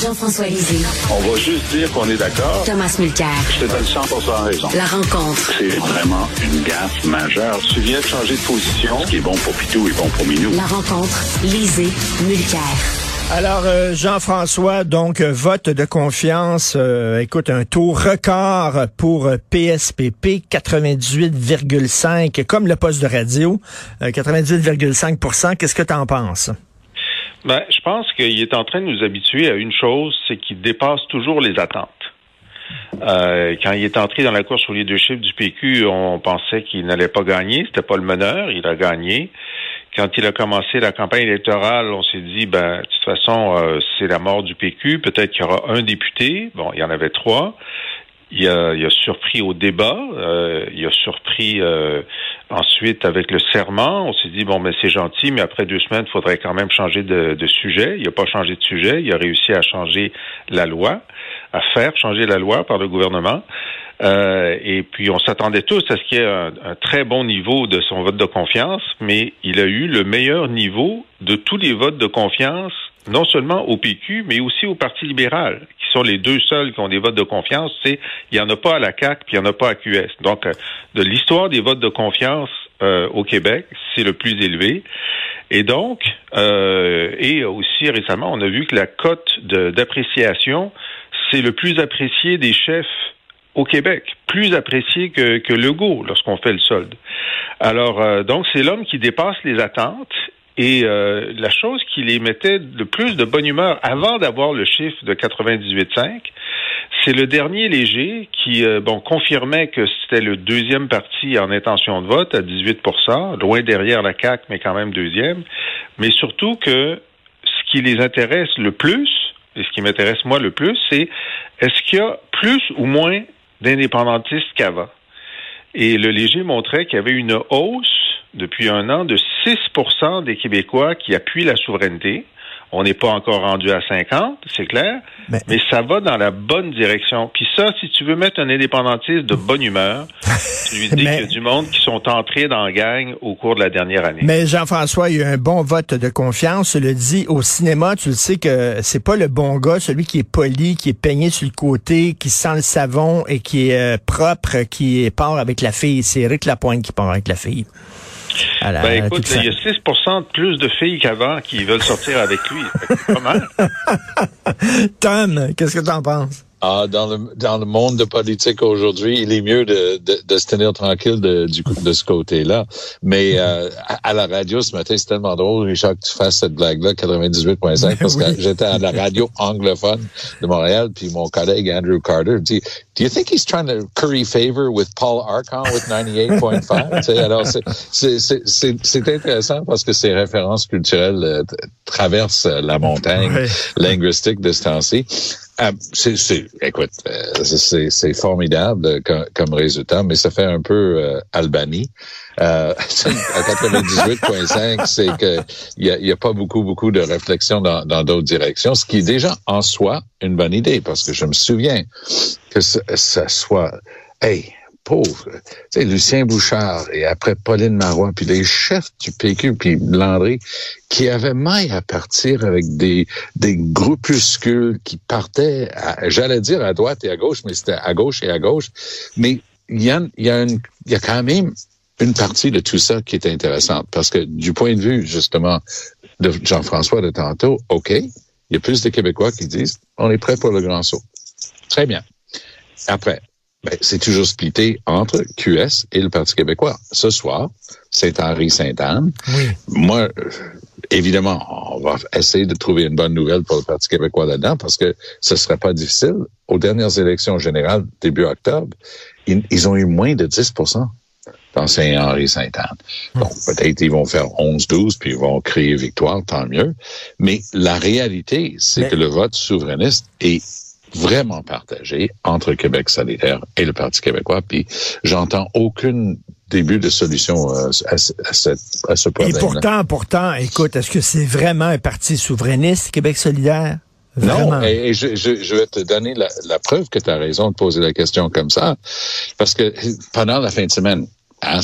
Jean-François Lisée. On va juste dire qu'on est d'accord. Thomas Mulcair. Je te donne 100 raison. La rencontre. C'est vraiment une gaffe majeure. Tu viens de changer de position. Ce qui est bon pour Pitou est bon pour Minou. La rencontre. Lisée. Mulcair. Alors, euh, Jean-François, donc, euh, vote de confiance, euh, écoute, un taux record pour PSPP, 98,5, comme le poste de radio, 98,5% Qu'est-ce que tu en penses? Ben, je pense qu'il est en train de nous habituer à une chose, c'est qu'il dépasse toujours les attentes. Euh, quand il est entré dans la course au leadership du PQ, on pensait qu'il n'allait pas gagner. C'était pas le meneur, il a gagné. Quand il a commencé la campagne électorale, on s'est dit, ben, de toute façon, euh, c'est la mort du PQ. Peut-être qu'il y aura un député. Bon, il y en avait trois. Il a, il a surpris au débat. Euh, il a surpris Ensuite, avec le serment, on s'est dit, bon, mais c'est gentil, mais après deux semaines, il faudrait quand même changer de, sujet. Il n'a pas changé de sujet. Il a réussi à changer la loi, à faire changer la loi par le gouvernement. Euh, et puis, on s'attendait tous à ce qu'il y ait un, très bon niveau de son vote de confiance, mais il a eu le meilleur niveau de tous les votes de confiance, non seulement au PQ, mais aussi au Parti libéral, sont les deux seuls qui ont des votes de confiance, c'est il n'y en a pas à la CAC puis il n'y en a pas à QS. Donc, euh, de l'histoire des votes de confiance euh, au Québec, c'est le plus élevé. Et donc, euh, et aussi récemment, on a vu que la cote d'appréciation, c'est le plus apprécié des chefs au Québec, plus apprécié que, que Legault lorsqu'on fait le solde. Alors, donc, c'est l'homme qui dépasse les attentes et euh, la chose qui les mettait le plus de bonne humeur avant d'avoir le chiffre de 98,5, c'est le dernier léger qui euh, bon confirmait que c'était le deuxième parti en intention de vote à 18% loin derrière la CAC, mais quand même deuxième. Mais surtout que ce qui les intéresse le plus, et ce qui m'intéresse moi le plus, c'est est-ce qu'il y a plus ou moins d'indépendantistes qu'avant? Et le léger montrait qu'il y avait une hausse depuis un an de 6% des Québécois qui appuient la souveraineté. On n'est pas encore rendu à 50, c'est clair, mais, ça va dans la bonne direction. Puis ça, si tu veux mettre un indépendantiste de bonne humeur, tu lui dis qu'il y a du monde qui sont entrés dans la gang au cours de la dernière année. Mais Jean-François, il y a un bon vote de confiance. Je le dis au cinéma, tu le sais que c'est pas le bon gars, celui qui est poli, qui est peigné sur le côté, qui sent le savon et qui est euh, propre, qui part avec la fille. C'est Eric Lapointe qui part avec la fille ben écoute, il y a 6 de plus de filles qu'avant qui veulent sortir avec lui. C'est pas mal. Tom, qu'est-ce que tu en penses? Ah, dans le dans le monde de politique aujourd'hui, il est mieux de, de, de se tenir tranquille de, du, de ce côté-là. Mais euh, à, la radio ce matin, c'est tellement drôle, Richard, que tu fasses cette blague-là, 98.5, parce que j'étais à la radio anglophone de Montréal, puis mon collègue Andrew Carter dit Do you think he's trying to curry favor with Paul Archon with 98.5? alors, c'est intéressant parce que ces références culturelles euh, traversent la montagne linguistique de ce temps-ci. Ah, c'est, écoute, euh, c'est, formidable comme, résultat, mais ça fait un peu euh, Albanie. Euh, à 98,5, c'est que il y a, pas beaucoup, beaucoup de réflexion dans, d'autres directions, ce qui est déjà en soi une bonne idée, parce que je me souviens que ça, soit, hey, pauvre. Tu sais, Lucien Bouchard et après Pauline Marois, puis les chefs du PQ, puis Landry, qui avaient maille à partir avec des, des groupuscules qui partaient, j'allais dire à droite et à gauche, mais c'était à gauche et à gauche. Mais il y a, y, a y a quand même une partie de tout ça qui est intéressante, parce que du point de vue, justement, de Jean-François de tantôt, OK, il y a plus de Québécois qui disent, on est prêt pour le grand saut. Très bien. Après, ben, c'est toujours splitté entre QS et le Parti québécois. Ce soir, c'est Henri-Sainte-Anne. Moi, évidemment, on va essayer de trouver une bonne nouvelle pour le Parti québécois là-dedans parce que ce serait pas difficile. Aux dernières élections générales, début octobre, ils, ont eu moins de 10% dans Saint-Henri-Sainte-Anne. Donc, peut-être ils vont faire 11-12, puis ils vont créer victoire, tant mieux. Mais la réalité, c'est que le vote souverainiste est vraiment partagé entre Québec solidaire et le Parti québécois. Puis j'entends aucune début de solution euh, à, à, ce problème. Et pourtant, pourtant, écoute, est-ce que c'est vraiment un parti souverainiste, Québec solidaire? Non, et, je, je, vais te donner la, la preuve que tu as raison de poser la question comme ça, parce que pendant la fin de semaine, hein,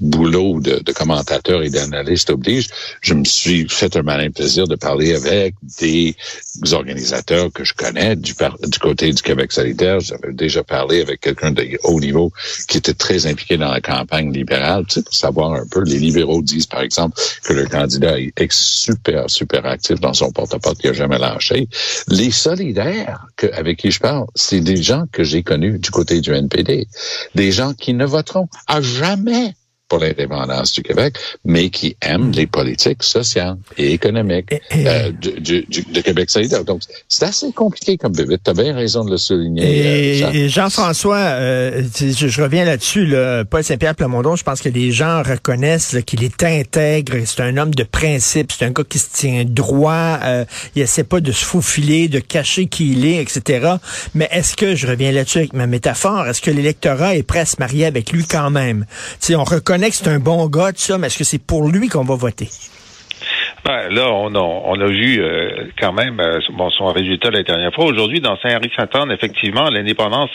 boulot de, de commentateur et d'analyste oblige, je me suis fait un malin plaisir de parler avec des organisateurs que je connais du, du côté du Québec solidaire. J'avais déjà parlé avec quelqu'un de haut niveau qui était très impliqué dans la campagne libérale, tu sais, pour savoir un peu. Les libéraux disent, par exemple, que le candidat est super, super actif dans son porte-à-porte qui a jamais lâché. Les solidaires que, avec qui je parle, c'est des gens que j'ai connus du côté du NPD. Des gens qui ne voteront à jamais pour l'indépendance du Québec, mais qui aiment les politiques sociales et économiques euh, du, du, de Québec solidaire. Donc, c'est assez compliqué comme bébé. Tu as bien raison de le souligner. Et, Jean. françois euh, je, je, reviens là-dessus. Là, Paul Saint-Pierre Plamondon, je pense que les gens reconnaissent qu'il est intègre, c'est un homme de principe, c'est un gars qui se tient droit, euh, il essaie pas de se faufiler, de cacher qui il est, etc. Mais est-ce que, je reviens là-dessus avec ma métaphore, est-ce que l'électorat est prêt à se marier avec lui quand même? sais, on reconnaît que c'est un bon gars, tout ça, mais est-ce que c'est pour lui qu'on va voter? Ben, là, on a, vu euh, quand même euh, son résultat la dernière fois. Aujourd'hui, dans Saint-Henri-Saint-Anne, effectivement, l'indépendance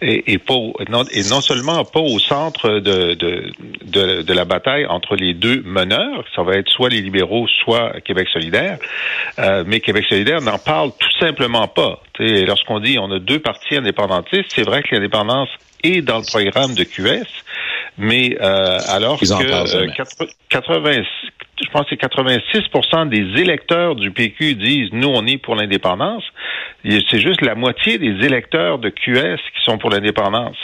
est, pas non, seulement pas au centre de, la bataille entre les deux meneurs, ça va être soit les libéraux, soit Québec solidaire, euh, mais Québec solidaire n'en parle tout simplement pas. Lorsqu'on dit on a deux partis indépendantistes, c'est vrai que l'indépendance est dans le programme de QS, mais euh, alors que 80, euh, je pense que c'est 86% des électeurs du PQ disent nous on est pour l'indépendance. C'est juste la moitié des électeurs de QS qui sont pour l'indépendance.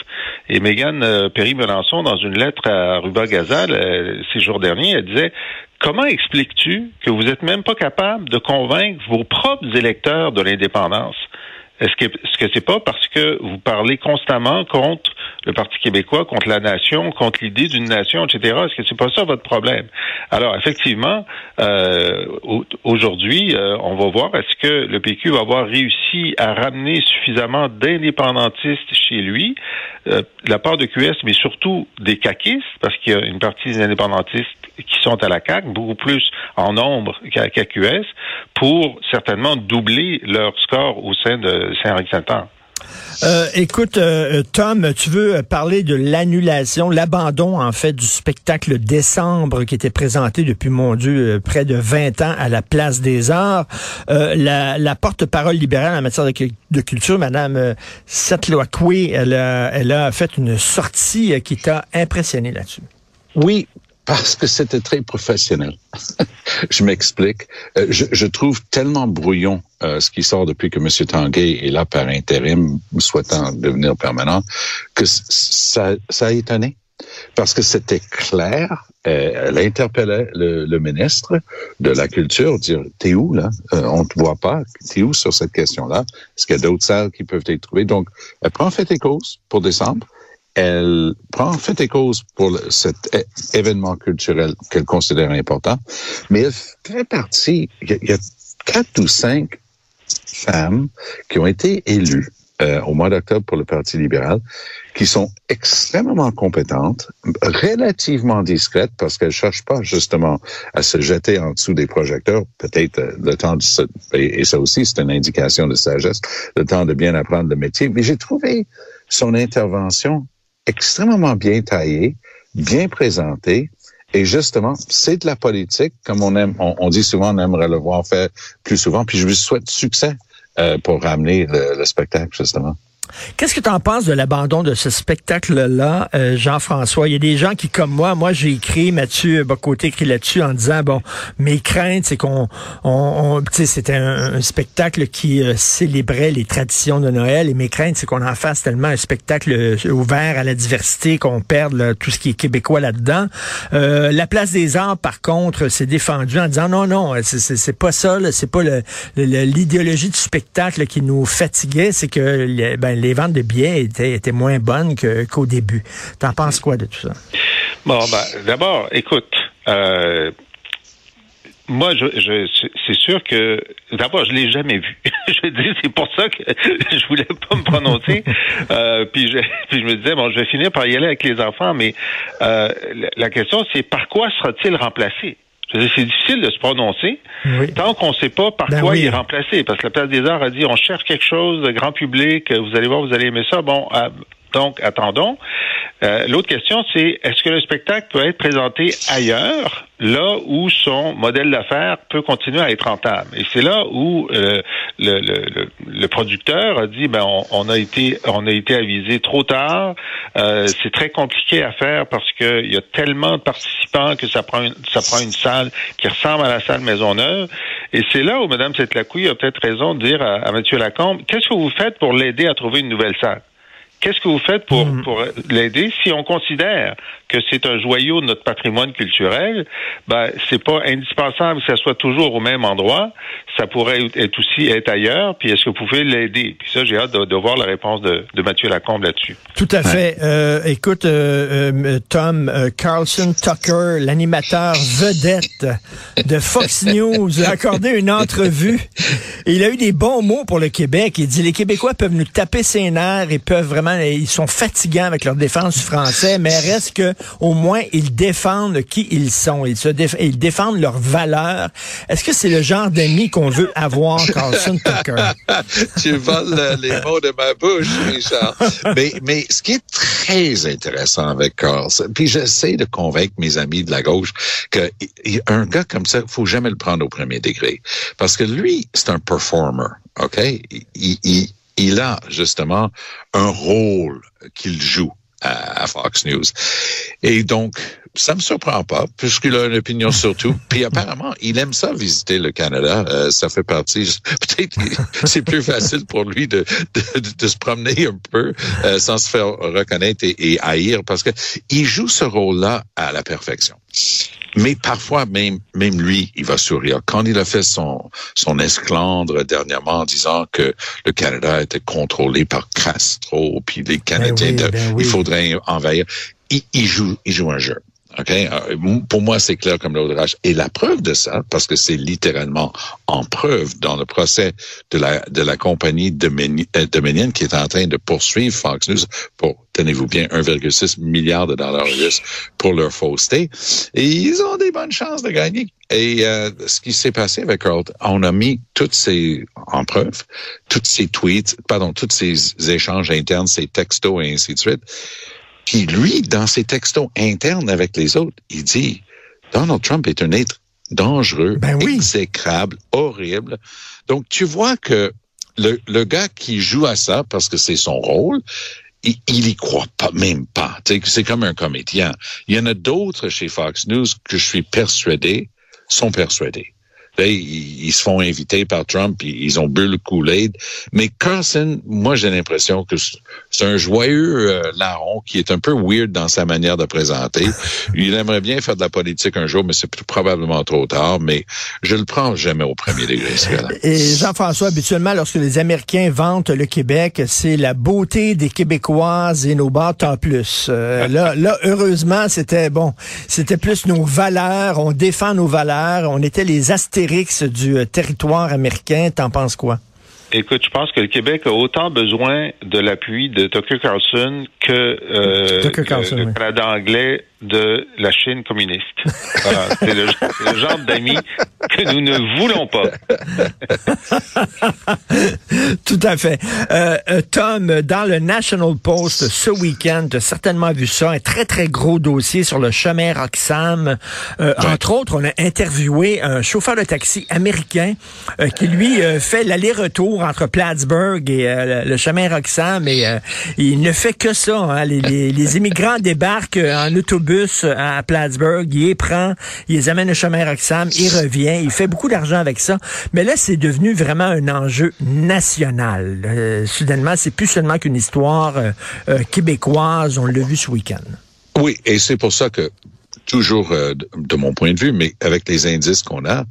Et Mégane euh, Perry-Melançon, dans une lettre à Ruba Gazal euh, ces jours derniers, elle disait Comment expliques-tu que vous n'êtes même pas capable de convaincre vos propres électeurs de l'indépendance? Est-ce que ce que c'est pas parce que vous parlez constamment contre le Parti québécois, contre la nation, contre l'idée d'une nation, etc. Est-ce que c'est pas ça votre problème? Alors effectivement, euh, aujourd'hui, euh, on va voir est-ce que le PQ va avoir réussi à ramener suffisamment d'indépendantistes chez lui, euh, la part de QS, mais surtout des caquistes, parce qu'il y a une partie des indépendantistes qui sont à la CAQ, beaucoup plus en nombre qu'à QS, pour certainement doubler leur score au sein de Saint-Henri-Saint-Anne. Euh, écoute, euh, Tom, tu veux parler de l'annulation, l'abandon en fait du spectacle Décembre qui était présenté depuis, mon Dieu, euh, près de 20 ans à la Place des Arts. la, porte-parole libérale en matière de, culture, Madame Setloakwe, elle a, elle a fait une sortie qui t'a impressionné là-dessus. Oui, parce que c'était très professionnel. je m'explique. Euh, je, je, trouve tellement brouillon euh, ce qui sort depuis que M. Tanguay est là par intérim, souhaitant devenir permanent, que ça, ça a étonné. Parce que c'était clair, euh, elle interpellait le, le, ministre de la Culture, dire T'es où là? Euh, On te voit pas. T'es où sur cette question-là? Est-ce qu'il y a d'autres salles qui peuvent être trouvées? Donc, elle prend fait et cause pour décembre elle prend fait et cause pour cet événement culturel qu'elle considère important, mais elle fait partie, il y, a, quatre ou cinq femmes qui ont été élues euh, au mois d'octobre pour le Parti libéral, qui sont extrêmement compétentes, relativement discrètes, parce qu'elles cherchent pas justement à se jeter en dessous des projecteurs, peut-être euh, le temps de se, et, et ça aussi c'est une indication de sagesse, le temps de bien apprendre le métier. Mais j'ai trouvé son intervention extrêmement bien taillé, bien présenté. Et justement, c'est de la politique, comme on aime, on, dit souvent, on aimerait le voir faire plus souvent. Puis je vous souhaite succès euh, pour ramener le spectacle, justement. Qu'est-ce que tu en penses de l'abandon de ce spectacle-là, euh, Jean-François? Il y a des gens qui, comme moi, moi j'ai écrit, Mathieu Bocoté écrit là-dessus en disant, bon, mes craintes, c'est qu'on, on, sais, c'était un, spectacle qui euh, célébrait les traditions de Noël, et mes craintes, c'est qu'on en fasse tellement un spectacle euh, ouvert à la diversité, qu'on perde tout ce qui est québécois là-dedans. la place des arts, par contre, s'est défendue en disant, non, non, c'est pas ça, c'est pas l'idéologie du spectacle qui nous fatiguait, c'est que ben, les ventes de billets étaient, moins bonnes qu'au début. T'en penses quoi de tout ça? Bon, ben, d'abord, écoute, euh, moi, je, c'est sûr que d'abord, je l'ai jamais vu. je dis, c'est pour ça que je voulais pas me prononcer. Euh, puis, je, puis je me disais, bon, je vais finir par y aller avec les enfants, mais euh, la question, c'est par quoi sera-t-il remplacé? C'est difficile de se prononcer tant qu'on ne sait pas par ben quoi il est remplacé. Parce que la Place des Arts a dit on cherche quelque chose de grand public, vous allez voir, vous allez aimer ça. Bon, Donc, attendons. Euh, L'autre question, c'est est-ce que le spectacle peut être présenté ailleurs, là où son modèle d'affaires peut continuer à être rentable? Et c'est là où euh, le, le, le, producteur a dit ben on, on, a été on a été avisé trop tard. Euh, c'est très compliqué à faire parce qu'il y a tellement de participants que ça prend une, ça prend une salle qui ressemble à la salle Maisonneuve. Et c'est là où Mme Setlacouille a peut-être raison de dire à, à M. Lacombe qu'est-ce que vous faites pour l'aider à trouver une nouvelle salle? Qu'est-ce que vous faites pour, Mm. pour l'aider? Si on considère que c'est un joyau de notre patrimoine culturel? Ben, c'est pas indispensable que ça soit toujours au même endroit. Ça pourrait être aussi être ailleurs. Puis est-ce que vous pouvez l'aider? Puis ça, j'ai hâte de, de, voir la réponse de, de Mathieu Lacombe là-dessus. Tout à fait. Euh, écoute, euh, euh, Tom euh, Carlson Tucker, l'animateur vedette de Fox News, a accordé une entrevue. Et il a eu des bons mots pour le Québec. Il dit les Québécois peuvent nous taper ses nerfs et peuvent vraiment, ils sont fatigants avec leur défense du français, mais reste que au moins ils défendent qui ils sont. Ils défendent leurs valeurs. Est-ce que c'est le genre d'amis qu'on veut avoir, Carlson Tucker? tu voles euh, les mots de ma bouche, Richard. mais, ce qui est très intéressant avec Carlson, puis j'essaie de convaincre mes amis de la gauche que un gars comme ça, faut jamais le prendre au premier degré. Parce que lui, c'est un performer, OK? Il, il, il a justement un rôle qu'il joue à, Fox News. Et donc, ça me surprend pas, puisqu'il a une opinion sur tout. Puis apparemment, il aime ça visiter le Canada. Euh, ça fait partie. Peut-être c'est plus facile pour lui de, de, de, se promener un peu euh, sans se faire reconnaître et, et haïr, parce que il joue ce rôle-là à la perfection. Mais parfois, même, même lui, il va sourire. Quand il a fait son, son esclandre dernièrement en disant que le Canada était contrôlé par Castro, puis les Canadiens, ben oui, ben oui. il faudrait envahir, il, il, joue, il joue un jeu. Okay? Pour moi, c'est clair comme l'eau de rage. Et la preuve de ça, parce que c'est littéralement en preuve dans le procès de la, de la compagnie dominienne qui est en train de poursuivre Fox News pour, tenez-vous bien, 1,6 milliard de dollars russes pour leur fausseté. Et ils ont des bonnes chances de gagner. Et euh, ce qui s'est passé avec Carl, on a mis toutes ces en preuve, toutes ces tweets, pardon, tous ces échanges internes, ces textos et ainsi de suite. Puis lui, dans ses textos internes avec les autres, il dit Donald Trump est un être dangereux, ben oui. exécrable, horrible. Donc tu vois que le, le gars qui joue à ça parce que c'est son rôle, il, il y croit pas, même pas. C'est comme un comédien. Il y en a d'autres chez Fox News que je suis persuadé sont persuadés. Ils, ils, se font inviter par Trump, ils ont bu le Kool-Aid. Mais Carson, moi, j'ai l'impression que c'est un joyeux euh, larron qui est un peu weird dans sa manière de présenter. Il aimerait bien faire de la politique un jour, mais c'est probablement trop tard. Mais je le prends jamais au premier degré. Et Jean-François, habituellement, lorsque les Américains vantent le Québec, c'est la beauté des Québécoises et nos bars en plus. Euh, là, là, heureusement, c'était bon. C'était plus nos valeurs. On défend nos valeurs. On était les du euh, territoire américain. T'en penses quoi? Écoute, je pense que le Québec a autant besoin de l'appui de Tucker Carlson que, euh, Tucker Carlson, le, oui. Canada anglais de la Chine communiste. Voilà, c'est le, le, genre d'amis que nous ne voulons pas. Tout à fait. Euh, Tom, dans le National Post ce week-end, tu as certainement vu ça, un très, très gros dossier sur le chemin Roxham. Euh, ouais. Entre autres, on a interviewé un chauffeur de taxi américain euh, qui, lui, fait l'aller-retour entre Plattsburgh et euh, le chemin Roxham et euh, il ne fait que ça. Hein. Les, les, les, immigrants débarquent en autobus à Plattsburgh, il les prend, il les amène au chemin Roxham, il revient, il fait beaucoup d'argent avec ça. Mais là, c'est devenu vraiment un enjeu national. Euh, soudainement, c'est plus seulement qu'une histoire euh, québécoise, on l'a vu ce week-end. Oui, et c'est pour ça que toujours euh, de mon point de vue, mais avec les indices qu'on a,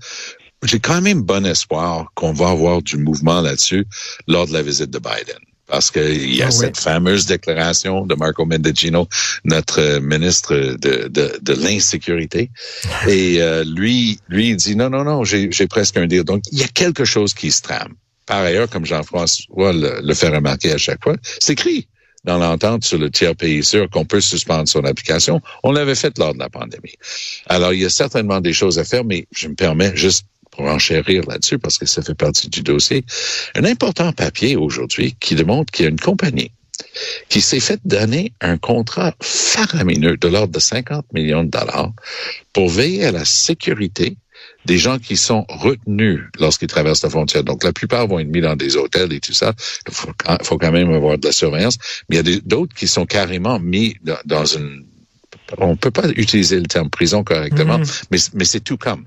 j'ai quand même bon espoir qu'on va avoir du mouvement là-dessus lors de la visite de Biden. Parce qu'il y a oh, cette oui. fameuse déclaration de Marco Mendicino, notre ministre de, de, de l'insécurité. Et euh, lui, lui, il dit non, non, non, j'ai presque un deal. Donc, il y a quelque chose qui se trame. Par ailleurs, comme Jean-François le, le, fait remarquer à chaque fois, c'est écrit dans l'entente sur le tiers pays sûr qu'on peut suspendre son application. On l'avait fait lors de la pandémie. Alors, il y a certainement des choses à faire, mais je me permets juste pour là-dessus, parce que ça fait partie du dossier, un important papier aujourd'hui qui démontre qu'il y a une compagnie qui s'est fait donner un contrat faramineux de l'ordre de 50 millions de dollars pour veiller à la sécurité des gens qui sont retenus lorsqu'ils traversent la frontière. Donc, la plupart vont être mis dans des hôtels et tout ça. Il faut, quand même avoir de la surveillance. Mais il y a d'autres qui sont carrément mis dans une on peut pas utiliser le terme prison correctement, mm-hmm. mais, mais c'est tout comme.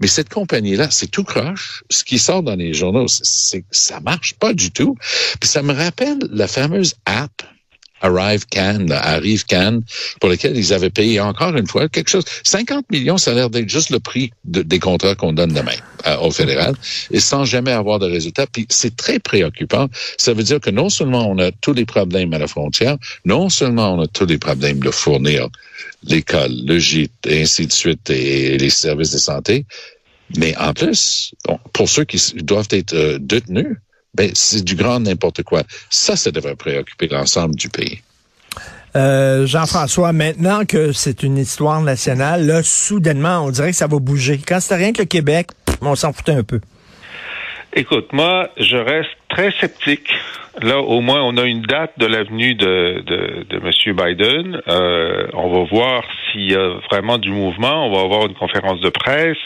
Mais cette compagnie-là, c'est tout croche. Ce qui sort dans les journaux, c'est ça marche pas du tout. Puis ça me rappelle la fameuse app Arrive Can, Arrive Can, pour lequel ils avaient payé encore une fois quelque chose. 50 millions, ça a l'air d'être juste le prix des contrats qu'on donne demain au fédéral, et sans jamais avoir de résultats. Puis c'est très préoccupant. Ça veut dire que non seulement on a tous les problèmes à la frontière, non seulement on a tous les problèmes de fournir l'école, le gîte, et ainsi de suite, et les services de santé, mais en plus, pour ceux qui doivent être euh, détenus, ben, c'est du grand n'importe quoi. Ça, ça devrait préoccuper l'ensemble du pays. Euh, Jean-François, maintenant que c'est une histoire nationale, là, soudainement, on dirait que ça va bouger. Quand c'était rien que le Québec, on s'en foutait un peu. Écoute, moi, je reste très sceptique. Là, au moins, on a une date de l'avenue de, de, M. Biden. Euh, on va voir s'il y a vraiment du mouvement. On va avoir une conférence de presse.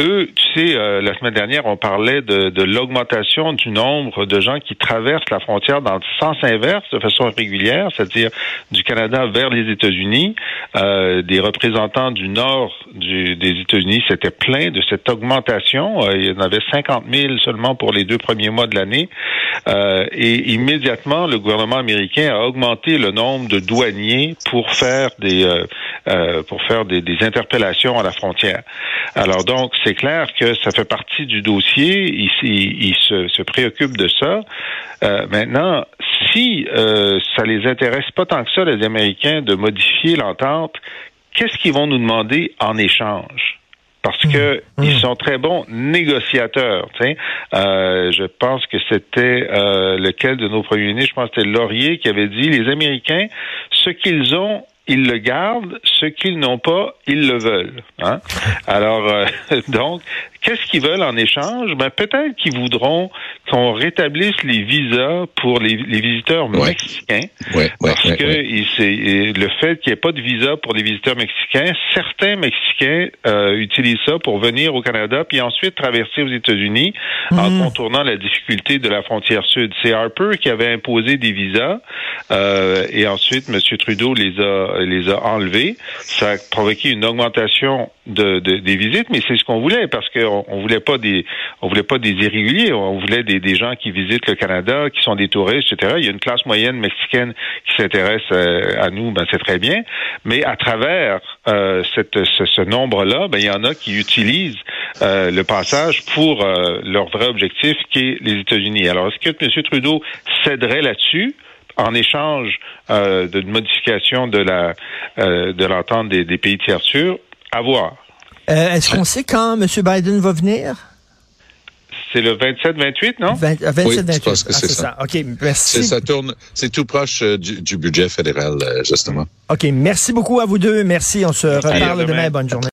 Eux, tu sais, euh, la semaine dernière, on parlait de, l'augmentation du nombre de gens qui traversent la frontière dans le sens inverse de façon régulière, c'est-à-dire du Canada vers les États-Unis. Euh, des représentants du nord des États-Unis s'étaient plaints de cette augmentation. Il y en avait 50 000 seulement pour les deux premiers mois de l'année. Euh, et immédiatement, le gouvernement américain a augmenté le nombre de douaniers pour faire des pour faire des, des interpellations à la frontière. Alors donc, c'est clair que ça fait partie du dossier. Il, il, se, se, de ça. Euh, maintenant, si euh, ça les intéresse pas tant que ça, les Américains, de modifier l'entente, qu'est-ce qu'ils vont nous demander en échange? Parce que mmh. ils sont très bons négociateurs. Euh, je pense que c'était euh, lequel de nos premiers ministres, je pense que c'était Laurier qui avait dit les Américains, ce qu'ils ont ils le gardent, ce qu'ils n'ont pas, ils le veulent. Hein? Alors, euh, donc, qu'est-ce qu'ils veulent en échange? Ben, peut-être qu'ils voudront qu'on rétablisse les visas pour les, visiteurs mexicains. parce que il, le fait qu'il n'y ait pas de visa pour les visiteurs mexicains, certains Mexicains euh, utilisent ça pour venir au Canada puis ensuite traverser aux États-Unis en mhm. contournant la difficulté de la frontière sud. C'est Harper qui avait imposé des visas euh, et ensuite M. Trudeau les a les a enlevés. Ça a provoqué une augmentation de, des visites, mais c'est ce qu'on voulait parce qu'on on voulait pas des on voulait pas des irréguliers, on voulait des, gens qui visitent le Canada, qui sont des touristes, etc. Il y a une classe moyenne mexicaine qui s'intéresse euh, à nous, ben c'est très bien, mais à travers euh, ce, nombre-là, ben il y en a qui utilisent euh, le passage pour leur vrai objectif qui est les États-Unis. Alors est-ce que M. Trudeau céderait là-dessus? en échange euh, d'une modification de la de l'entente des, des pays tiers sûrs, à voir. Euh, est-ce qu'on sait quand M. Biden va venir? C'est le 27-28, non? 20, 27, oui, 28. je pense que ah, c'est ça. OK, merci. Ça tourne, c'est tout proche euh, du, du, budget fédéral, euh, justement. OK, merci beaucoup à vous deux. Merci. On se reparle demain. Bonne journée.